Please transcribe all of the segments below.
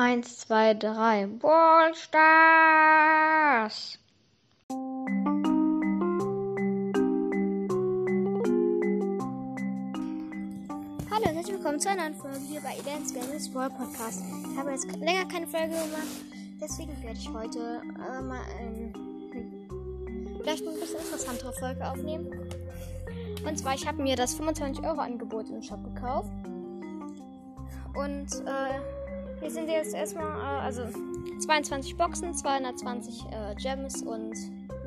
Eins, zwei, drei. Ballstars! Hallo und herzlich willkommen zu einer neuen Folge hier bei Events Games World Podcast. Ich habe jetzt länger keine Folge gemacht, deswegen werde ich heute äh, mal ein, vielleicht ein bisschen interessantere Folge aufnehmen. Und zwar, ich habe mir das 25 Euro Angebot im Shop gekauft. Und äh, hier sind jetzt erstmal, äh, also 22 Boxen, 220 äh, Gems und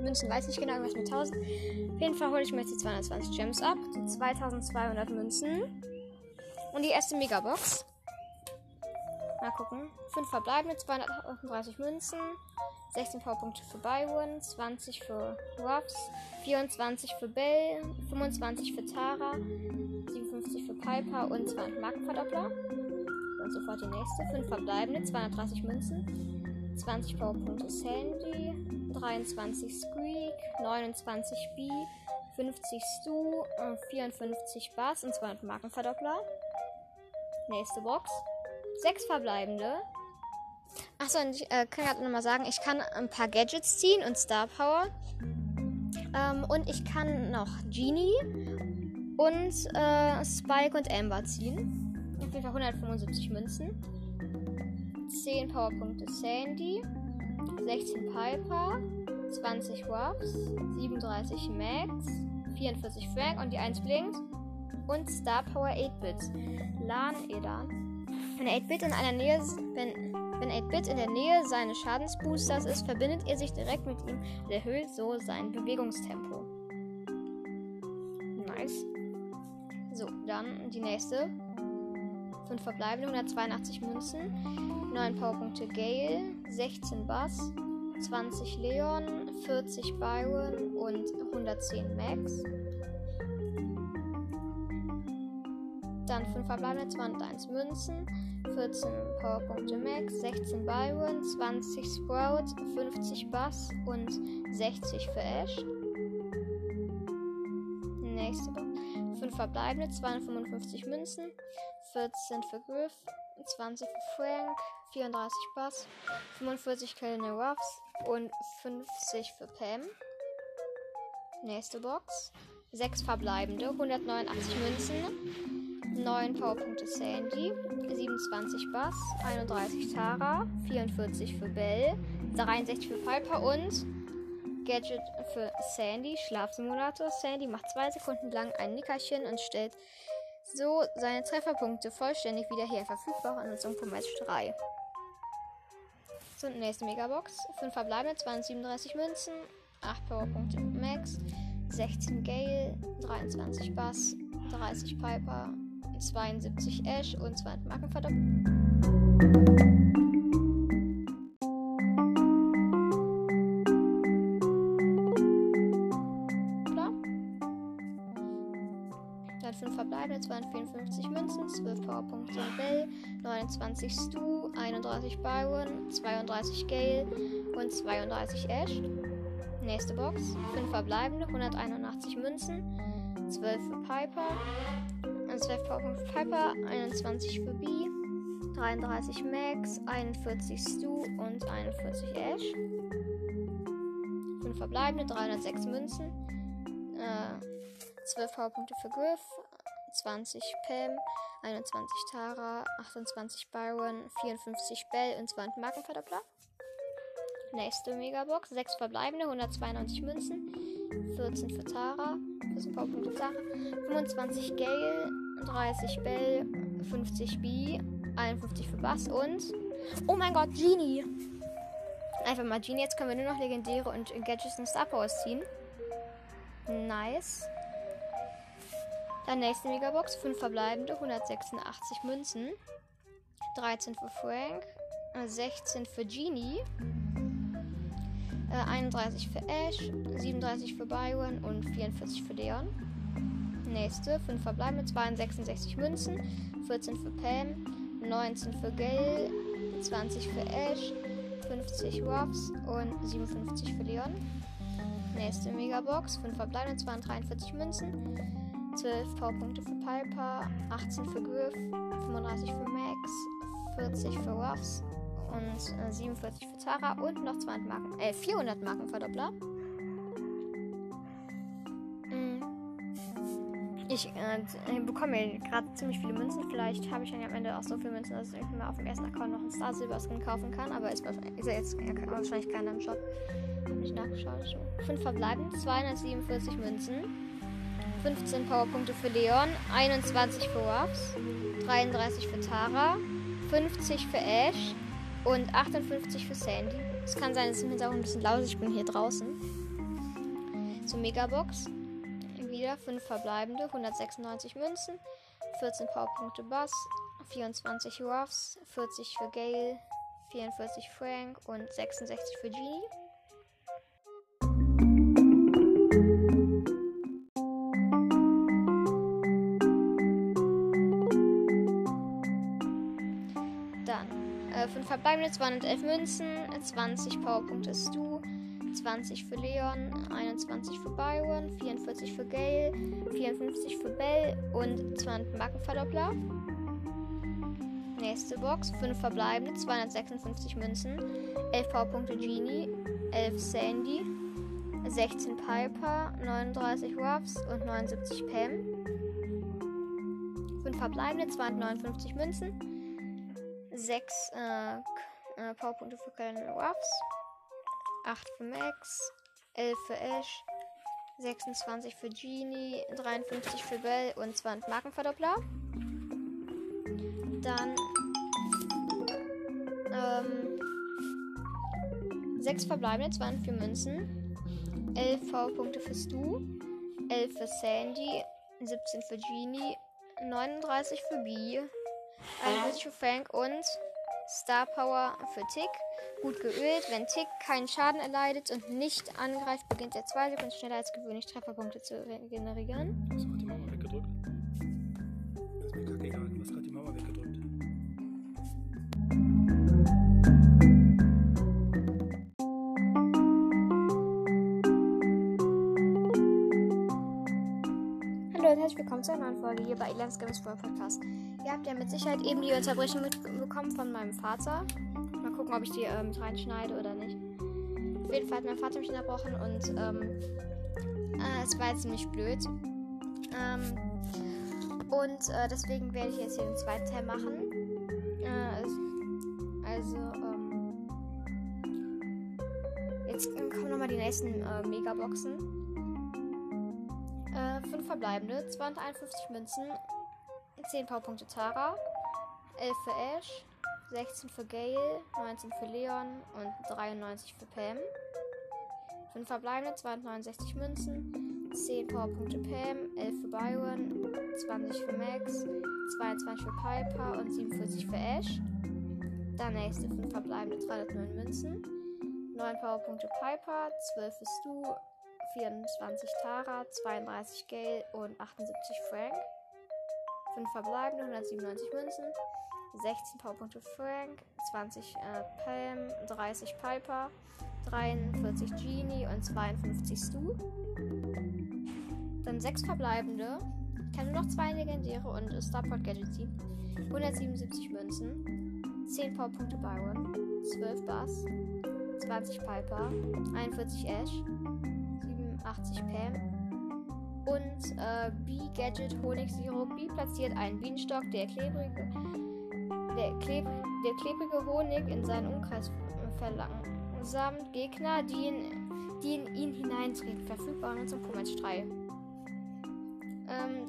Münzen, weiß nicht genau, irgendwas mit 1000. Auf jeden Fall hole ich mir jetzt die 220 Gems ab, die 2200 Münzen und die erste Megabox. Mal gucken. 5 verbleibende, 238 Münzen, 16 Powerpunkte für Byron, 20 für Ruffs, 24 für Bell, 25 für Tara, 57 für Piper und 200 Markenverdoppler. Und sofort die nächste. 5 verbleibende, 230 Münzen, 20 Powerpunkte Sandy, 23 Squeak, 29 B, 50 Stu, 54 Bass und 200 Markenverdoppler. Nächste Box. 6 verbleibende. Achso, und ich äh, kann gerade nochmal sagen, ich kann ein paar Gadgets ziehen und Star Power. Ähm, und ich kann noch Genie und äh, Spike und Amber ziehen. Auf jeden Fall 175 Münzen. 10 Powerpunkte Sandy. 16 Piper. 20 Ruffs. 37 Max. 44 Frank und die 1 blinkt. Und Star Power 8-Bit. Lan Edan. Wenn 8-Bit in einer Nähe, wenn, wenn 8-Bit in der Nähe seines Schadensboosters ist, verbindet er sich direkt mit ihm und erhöht so sein Bewegungstempo. Nice. So, dann die nächste. 5 verbleibende, 182 Münzen, 9 Powerpunkte Gale, 16 Bass, 20 Leon, 40 Byron und 110 Max. Dann 5 verbleibende, 201 Münzen, 14 Powerpunkte Max, 16 Byron, 20 Sprout, 50 Bass und 60 für Ash. Nächste 5 verbleibende, 255 Münzen, 14 für Griff, 20 für Frank, 34 Bass, 45 Kellner Ruffs und 50 für Pam. Nächste Box. 6 verbleibende, 189 Münzen, 9 Powerpunkte Sandy, 27 Bass, 31 Tara, 44 für Bell, 63 für Piper und Gadget für Sandy, Schlafsimulator. Sandy macht 2 Sekunden lang ein Nickerchen und stellt so seine Trefferpunkte vollständig wieder her. Verfügbar Nutzung von Match 3. So, nächste Megabox. 5 verbleibende, 237 Münzen, 8 Powerpunkte Max, 16 Gale, 23 Bass, 30 Piper, 72 Ash und 200 Markenverdoppelung. 29 Stu, 31 Byron, 32 Gale und 32 Ash. Nächste Box. 5 verbleibende, 181 Münzen, 12 für Piper, 12 Powerpunkte für Piper, 21 für B, 33 Max, 41 Stu und 41 Ash. 5 verbleibende, 306 Münzen, äh, 12 Powerpunkte für Griff, 20 Pam, 21 Tara, 28 Byron, 54 Bell und 200 Markenverdoppler. Nächste Megabox, 6 verbleibende, 192 Münzen, 14 für Tara, 14 Powerpunkte für Tara, 25 Gale, 30 Bell, 50 B, 51 für Bass und. Oh mein Gott, Genie! Einfach mal Genie, jetzt können wir nur noch legendäre und Gadgets und Star Powers ziehen. Nice. Dann nächste Megabox, 5 verbleibende, 186 Münzen, 13 für Frank, 16 für Genie, 31 für Ash, 37 für Byron und 44 für Leon. Nächste, 5 verbleibende, 62 Münzen, 14 für Pam, 19 für Gale, 20 für Ash, 50 Ruffs und 57 für Leon. Nächste Megabox, 5 verbleibende, 243 Münzen, 12 Powerpunkte für Piper, 18 für Griff, 35 für Max, 40 für Ruffs und äh, 47 für Tara und noch 200 Marken, äh, 400 Marken Verdoppler. Mm. Ich äh, bekomme gerade ziemlich viele Münzen. Vielleicht habe ich dann am Ende auch so viele Münzen, dass ich mir auf dem ersten Account noch einen Star Silver Skin kaufen kann. Aber ist, ist er jetzt wahrscheinlich keiner im Shop. Habe ich nachgeschaut. 5 verbleiben, 247 Münzen. 15 Powerpunkte für Leon, 21 für Ruffs, 33 für Tara, 50 für Ash und 58 für Sandy. Es kann sein, dass es im Hintergrund ein bisschen laut ist. Ich bin hier draußen. So, Megabox. Wieder 5 verbleibende, 196 Münzen, 14 Powerpunkte Bass, 24 Ruffs, 40 für Gale, 44 Frank und 66 für Genie. Dann 5 äh, verbleibende, 211 Münzen, 20 Powerpunkte Stu, 20 für Leon, 21 für Byron, 44 für Gale, 54 für Bell und 200 Markenverdoppler. Nächste Box, 5 verbleibende, 256 Münzen, 11 Powerpunkte Genie, 11 Sandy, 16 Piper, 39 Ruffs und 79 Pam. 5 verbleibende, 259 Münzen, 6 äh, äh, Powerpunkte für Kellen Ruffs, 8 für Max, 11 für Ash, 26 für Genie, 53 für Bell. Und 20 Markenverdoppler. Dann ähm, 6 verbleibende, 204 Münzen, 11 V-Punkte für Stu, 11 für Sandy, 17 für Genie, 39 für B, 41 für Frank und Star Power für Tick. Gut geölt. Wenn Tick keinen Schaden erleidet und nicht angreift, beginnt er zwei Sekunden schneller als gewöhnlich Trefferpunkte zu generieren. Hast du gerade die Mauer weggedrückt? Das ist mir kacke egal. Du hast gerade die Mauer weggedrückt. Herzlich willkommen zu einer neuen Folge hier bei Elans Games World Podcast. Ihr habt ja mit Sicherheit eben die Unterbrechung mitbekommen von meinem Vater. Mal gucken, ob ich die äh, mit reinschneide oder nicht. Auf jeden Fall hat mein Vater mich unterbrochen und ähm, äh, es war ziemlich blöd. Ähm, und äh, deswegen werde ich jetzt hier den zweiten Teil machen. Äh, also, ähm, jetzt kommen nochmal die nächsten äh, Megaboxen. Äh, 5 verbleibende, 251 Münzen, 10 Powerpunkte Tara, 11 für Ash, 16 für Gale, 19 für Leon. Und 93 für Pam. 5 verbleibende, 269 Münzen, 10 Powerpunkte Pam, 11 für Byron, 20 für Max, 22 für Piper. Und 47 für Ash. Dann nächste 5 verbleibende, 309 Münzen, 9 Powerpunkte Piper, 12 für Stu, 24 Tara, 32 Gale und 78 Frank. 5 verbleibende, 197 Münzen, 16 Powerpunkte Frank, 20 äh, Pam, 30 Piper, 43 Genie und 52 Stu. Dann 6 verbleibende. Ich kann nur noch 2 legendäre und Starport Gadget ziehen. 177 Münzen, 10 Powerpunkte Byron, 12 Bass, 20 Piper, 41 Ash, 87 Pam und äh, B-Gadget Honigsirup. B platziert einen Bienenstock, der klebrige, der, kleb, der klebrige Honig in seinen Umkreis verlangsamt Gegner, die in, die in ihn hineinträgt. Verfügbar nur zum Pummel 3. Ähm,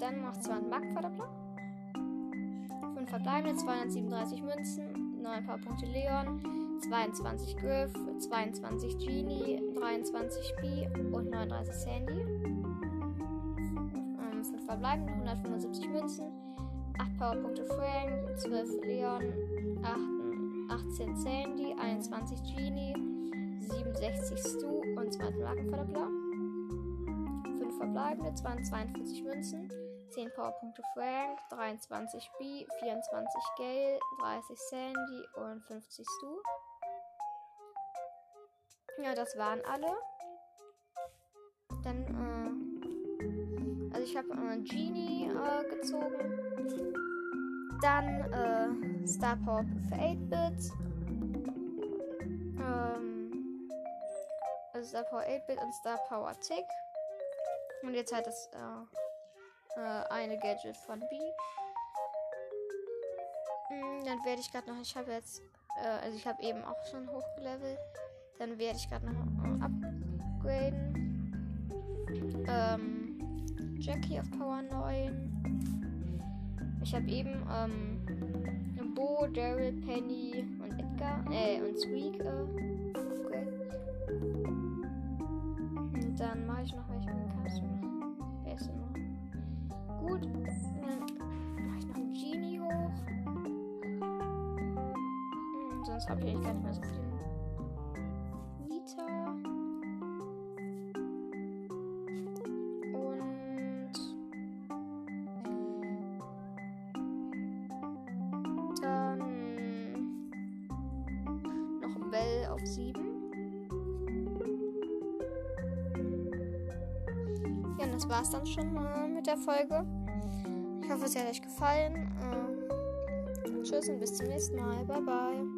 dann noch 200 Marktverdoppler. 5 verbleibende, 237 Münzen, 9 Powerpunkte Leon, 22 Griff, 22 Genie, 23 B und 39 Sandy. Ähm, 5 verbleibende, 175 Münzen, 8 Powerpunkte Frank, 12 Leon, 8, 18 Sandy, 21 Genie, 67 Stu und 2 Markenverdoppler. 5 verbleibende, 42 Münzen, 10 Powerpunkte Frank, 23 B, 24 Gale, 30 Sandy und 50 Stu. Ja, das waren alle. Dann, äh, also ich habe äh, Genie äh, gezogen. Dann äh, Star Pop für 8-Bit. Ähm, also Star Power 8-Bit und Star Power Tick. Und jetzt halt das äh, äh, eine Gadget von B. Hm, dann werde ich gerade noch, ich habe jetzt, äh, also ich habe eben auch schon hochgelevelt. Dann werde ich gerade noch upgraden. Ähm, Jackie auf Power 9. Ich habe eben ähm, Bo, Daryl, Penny und Edgar, äh, und Squeak äh, upgraden. Und dann mache ich noch welche du noch? Wer ist denn noch? Gut, dann mache ich noch einen Genie hoch. Hm, sonst habe ich eigentlich gar nicht mehr so viel. Auf 7. Ja, und das war's dann schon äh, mit der Folge. Ich hoffe, es hat euch gefallen. Äh, tschüss und bis zum nächsten Mal. Bye, bye.